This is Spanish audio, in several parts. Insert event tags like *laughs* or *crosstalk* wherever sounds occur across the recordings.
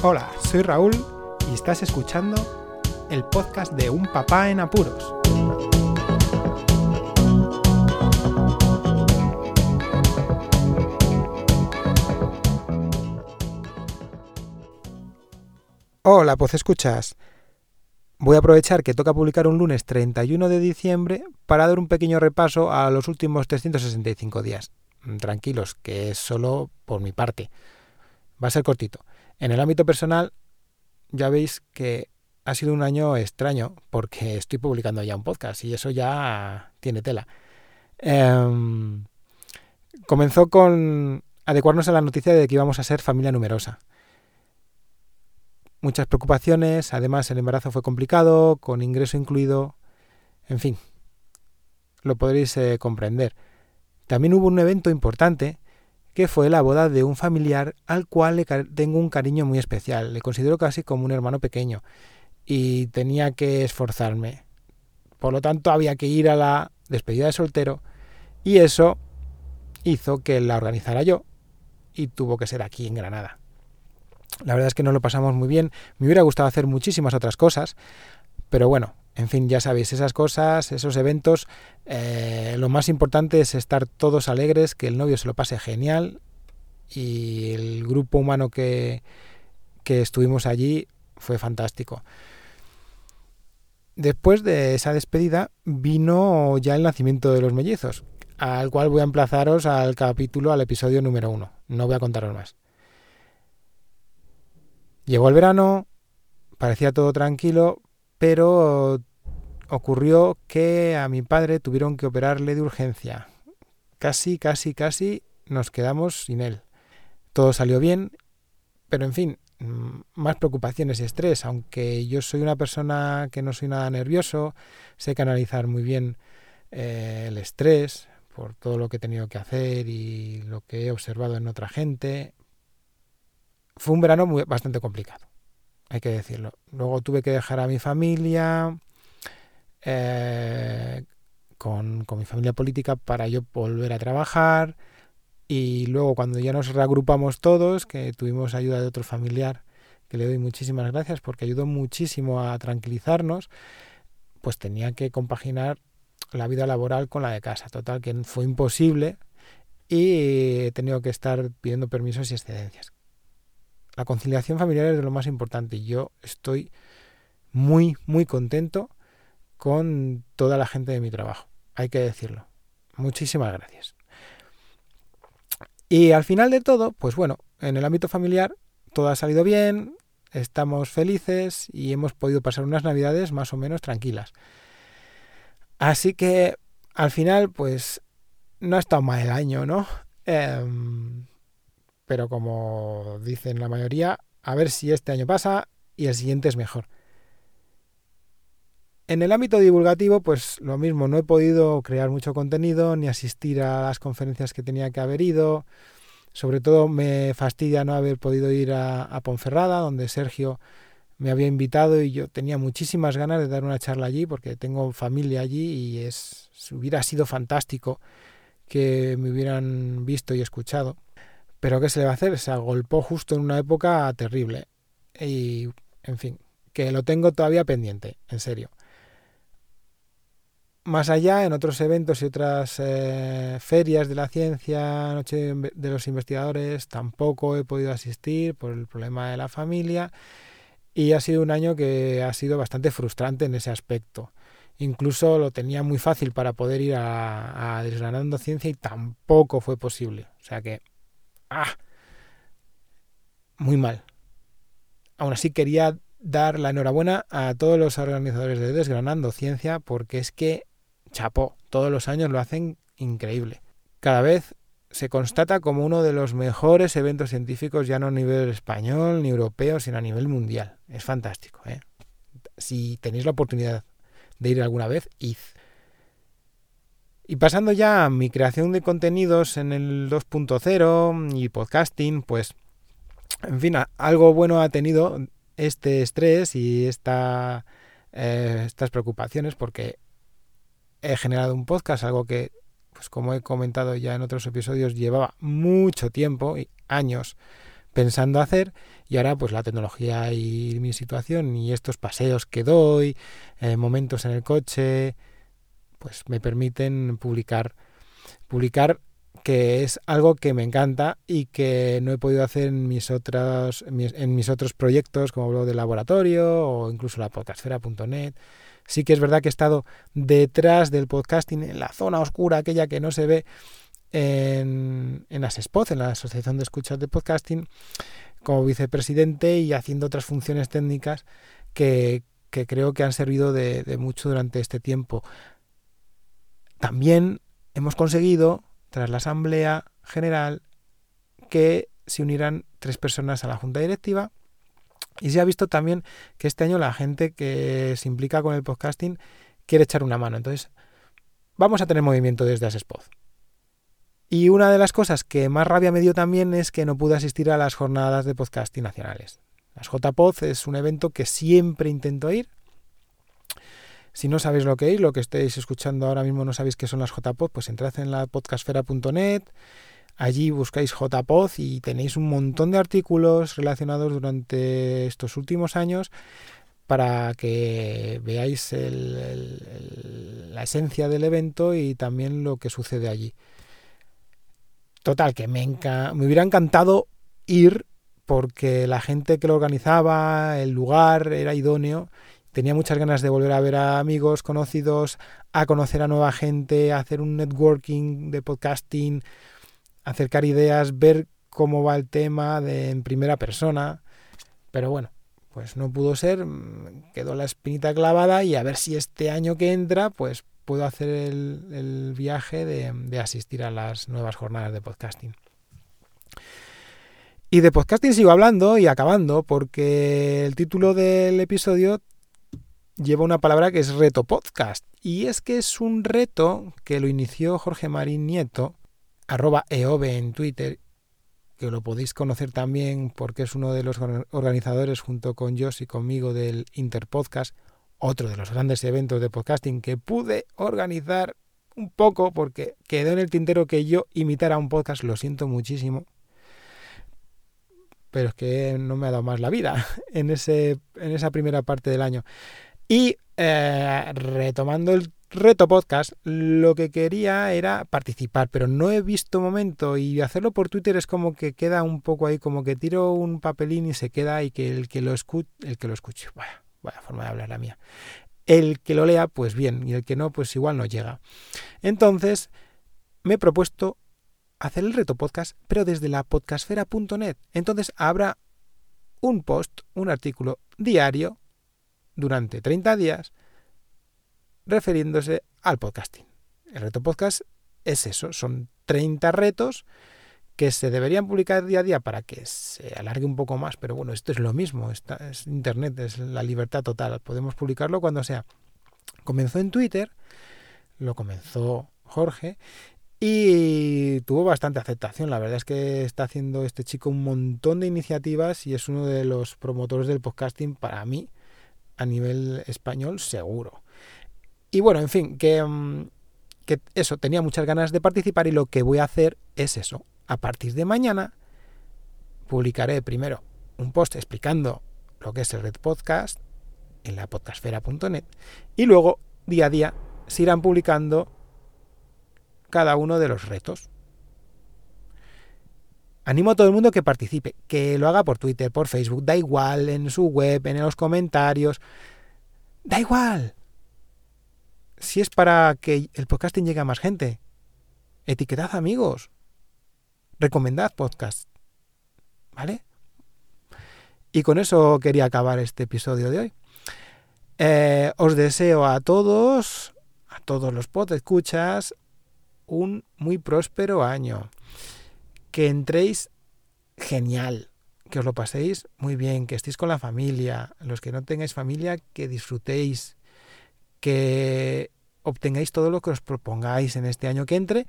Hola, soy Raúl y estás escuchando el podcast de Un Papá en Apuros. Hola, pues escuchas. Voy a aprovechar que toca publicar un lunes 31 de diciembre para dar un pequeño repaso a los últimos 365 días. Tranquilos, que es solo por mi parte. Va a ser cortito. En el ámbito personal, ya veis que ha sido un año extraño porque estoy publicando ya un podcast y eso ya tiene tela. Em, comenzó con adecuarnos a la noticia de que íbamos a ser familia numerosa muchas preocupaciones, además el embarazo fue complicado, con ingreso incluido, en fin, lo podréis eh, comprender. También hubo un evento importante que fue la boda de un familiar al cual le tengo un cariño muy especial, le considero casi como un hermano pequeño y tenía que esforzarme. Por lo tanto, había que ir a la despedida de soltero y eso hizo que la organizara yo y tuvo que ser aquí en Granada. La verdad es que no lo pasamos muy bien. Me hubiera gustado hacer muchísimas otras cosas, pero bueno, en fin, ya sabéis, esas cosas, esos eventos, eh, lo más importante es estar todos alegres, que el novio se lo pase genial y el grupo humano que, que estuvimos allí fue fantástico. Después de esa despedida vino ya el nacimiento de los mellizos, al cual voy a emplazaros al capítulo, al episodio número uno. No voy a contaros más. Llegó el verano, parecía todo tranquilo, pero ocurrió que a mi padre tuvieron que operarle de urgencia. Casi, casi, casi nos quedamos sin él. Todo salió bien, pero en fin, mm, más preocupaciones y estrés, aunque yo soy una persona que no soy nada nervioso, sé canalizar muy bien eh, el estrés por todo lo que he tenido que hacer y lo que he observado en otra gente, fue un verano bastante complicado, hay que decirlo. Luego tuve que dejar a mi familia, eh, con, mi familia política para yo volver a trabajar. Y luego cuando ya nos reagrupamos todos, que tuvimos ayuda de otro familiar, que le doy muchísimas gracias porque ayudó muchísimo a tranquilizarnos, pues tenía que compaginar la vida laboral con la de casa. Total, que fue imposible y he tenido que estar pidiendo permisos y excedencias. La conciliación familiar es de lo más importante y yo estoy muy, muy contento con toda la gente de mi trabajo. Hay que decirlo. Muchísimas gracias. Y al final de todo, pues bueno, en el ámbito familiar todo ha salido bien, estamos felices y hemos podido pasar unas navidades más o menos tranquilas. Así que al final, pues no ha estado mal el año, ¿no? Em, pero como dicen la mayoría, a ver si este año pasa y el siguiente es mejor. En el ámbito divulgativo, pues lo mismo, no he podido crear mucho contenido ni asistir a las conferencias que tenía que haber ido. Sobre todo me fastidia no haber podido ir a, Ponferrada, donde Sergio me había invitado y yo tenía muchísimas ganas de dar una charla allí porque tengo familia allí y es hubiera sido fantástico que me hubieran visto y escuchado. Pero ¿qué se le va a hacer? Se agolpó justo en una época terrible. Y, en fin, que lo tengo todavía pendiente, en serio. Más allá, en otros eventos y otras eh, ferias de la ciencia, Noche de los Investigadores, tampoco he podido asistir por el problema de la familia. Y ha sido un año que ha sido bastante frustrante en ese aspecto. Incluso lo tenía muy fácil para poder ir a, a Desgranando Ciencia y tampoco fue posible. O sea que ¡Ah! Muy mal. Aún así quería dar la enhorabuena a todos los organizadores de Desgranando Ciencia porque es que, chapó, todos los años lo hacen increíble. Cada vez se constata como uno de los mejores eventos científicos ya no a nivel español ni europeo, sino a nivel mundial. Es fantástico. ¿eh? Si tenéis la oportunidad de ir alguna vez, id. Y pasando ya a mi creación de contenidos en el 2.0 y podcasting, pues, en fin, algo bueno ha tenido este estrés y esta, eh, estas preocupaciones porque he generado un podcast, algo que, pues como he comentado ya en otros episodios, llevaba mucho tiempo y años pensando hacer y ahora pues la tecnología y mi situación y estos paseos que doy, eh, momentos en el coche, pues me permiten publicar, publicar que es algo que me encanta y que no he podido hacer en mis otros, en mis otros proyectos como blog de laboratorio o incluso la podcastfera.net. Sí que es verdad que he estado detrás del podcasting en la zona oscura, aquella que no se ve en, en ASESPOD, en la Asociación de Escuchas de Podcasting, como vicepresidente y haciendo otras funciones técnicas que, creo que han servido de, de mucho durante este tiempo. También hemos conseguido tras la Asamblea General que se unieran tres personas a la Junta Directiva y se ha visto también que este año la gente que se implica con el podcasting quiere echar una mano. Entonces, vamos a tener movimiento desde Asespod. Y una de las cosas que más rabia me dio también es que no pude asistir a las jornadas de podcasting nacionales. Las JPod es un evento que siempre intento ir, si no sabéis lo que es, lo que estéis escuchando ahora mismo no sabéis qué son las JPod, pues entrad en la podcastfera.net, allí buscáis JPod y tenéis un montón de artículos relacionados durante estos últimos años para que veáis la esencia del evento y también lo que sucede allí. Total, que me, me hubiera encantado ir porque la gente que lo organizaba, el lugar era idóneo tenía muchas ganas de volver a ver a amigos conocidos, a conocer a nueva gente, a hacer un networking de podcasting, acercar ideas, ver cómo va el tema de, en primera persona. Pero bueno, pues no pudo ser, mm, quedó la espinita clavada y a ver si este año que entra, pues puedo hacer el, viaje de, de asistir a las nuevas jornadas de podcasting. Y de podcasting sigo hablando y acabando porque el título del episodio lleva una palabra que es reto podcast. Y es que es un reto que lo inició Jorge Marín Nieto, arroba eove en Twitter, que lo podéis conocer también porque es uno de los organizadores junto con Josh y conmigo del Interpodcast, otro de los grandes eventos de podcasting que pude organizar un poco porque quedó en el tintero que yo imitara un podcast, lo siento muchísimo. Pero es que no me ha dado más la vida *laughs* en, ese, en esa primera parte del año. Y eh, retomando el reto podcast, lo que quería era participar, pero no he visto momento y hacerlo por Twitter es como que queda un poco ahí, como que tiro un papelín y se queda y que el que lo escuche, el que lo escuche, vaya, vaya forma de hablar la mía. El que lo lea, pues bien, y el que no, pues igual no llega. Entonces, me he propuesto hacer el reto podcast, pero desde la podcastfera.net. Entonces habrá un post, un artículo diario durante 30 días refiriéndose al podcasting. El reto podcast es eso, son 30 retos que se deberían publicar día a día para que se alargue un poco más, pero bueno, esto es lo mismo, es Internet, es la libertad total, podemos publicarlo cuando sea. Comenzó en Twitter, lo comenzó Jorge y tuvo bastante aceptación. La verdad es que está haciendo este chico un montón de iniciativas y es uno de los promotores del podcasting para mí a nivel español seguro. Y bueno, en fin, que, mm, que eso, tenía muchas ganas de participar y lo que voy a hacer es eso. A partir de mañana publicaré primero un post explicando lo que es el Red Podcast en la podcastfera.net y luego día a día se irán publicando cada uno de los retos. Animo a todo el mundo que participe, que lo haga por Twitter, por Facebook, da igual, en su web, en los comentarios. Da igual. Si es para que el podcasting llegue a más gente, etiquetad amigos. Recomendad podcast. ¿Vale? Y con eso quería acabar este episodio de hoy. Eh, os deseo a todos, a todos los pod escuchas, un muy próspero año que entréis genial, que os lo paséis muy bien, que estéis con la familia, los que no tengáis familia, que disfrutéis, que obtengáis todo lo que os propongáis en este año que entre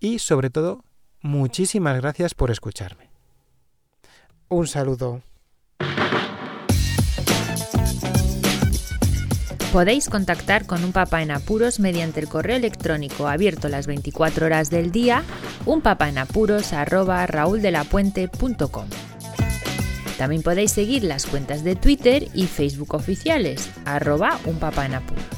y sobre todo, muchísimas gracias por escucharme. Un saludo. Podéis contactar con un papá en apuros mediante el correo electrónico abierto las 24 horas del día, unpapaenapuros@rauldelapuente.com. También podéis seguir las cuentas de Twitter y Facebook oficiales, arroba un papá en apuros.